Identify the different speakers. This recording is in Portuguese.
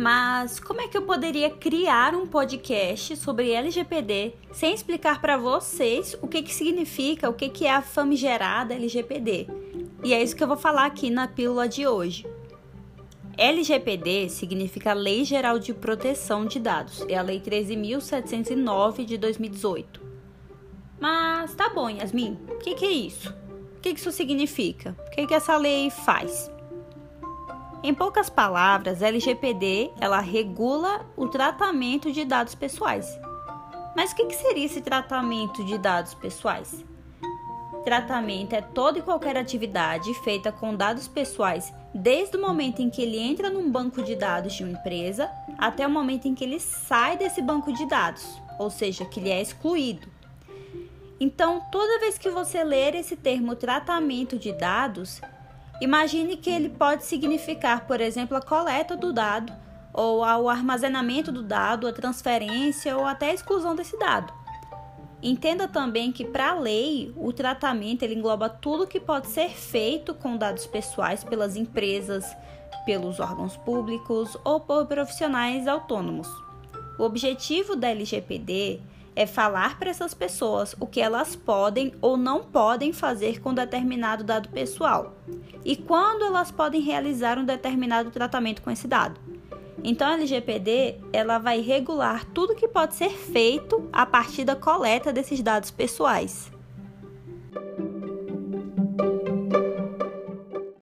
Speaker 1: Mas como é que eu poderia criar um podcast sobre LGPD sem explicar para vocês o que, que significa, o que, que é a famigerada LGPD? E é isso que eu vou falar aqui na pílula de hoje. LGPD significa Lei Geral de Proteção de Dados, é a Lei 13.709 de 2018. Mas tá bom, Yasmin, o que, que, é isso? O que, que isso significa? O que, que essa lei faz? Em poucas palavras, a LGPD ela regula o tratamento de dados pessoais. Mas o que, que seria esse tratamento de dados pessoais? Tratamento é toda e qualquer atividade feita com dados pessoais, desde o momento em que ele entra num banco de dados de uma empresa até o momento em que ele sai desse banco de dados, ou seja, que ele é excluído. Então, toda vez que você ler esse termo tratamento de dados, imagine que ele pode significar, por exemplo, a coleta do dado, ou o armazenamento do dado, a transferência ou até a exclusão desse dado. Entenda também que para a lei, o tratamento ele engloba tudo que pode ser feito com dados pessoais pelas empresas, pelos órgãos públicos ou por profissionais autônomos. O objetivo da LGPD é falar para essas pessoas o que elas podem ou não podem fazer com determinado dado pessoal e quando elas podem realizar um determinado tratamento com esse dado. Então a LGPD ela vai regular tudo que pode ser feito a partir da coleta desses dados pessoais.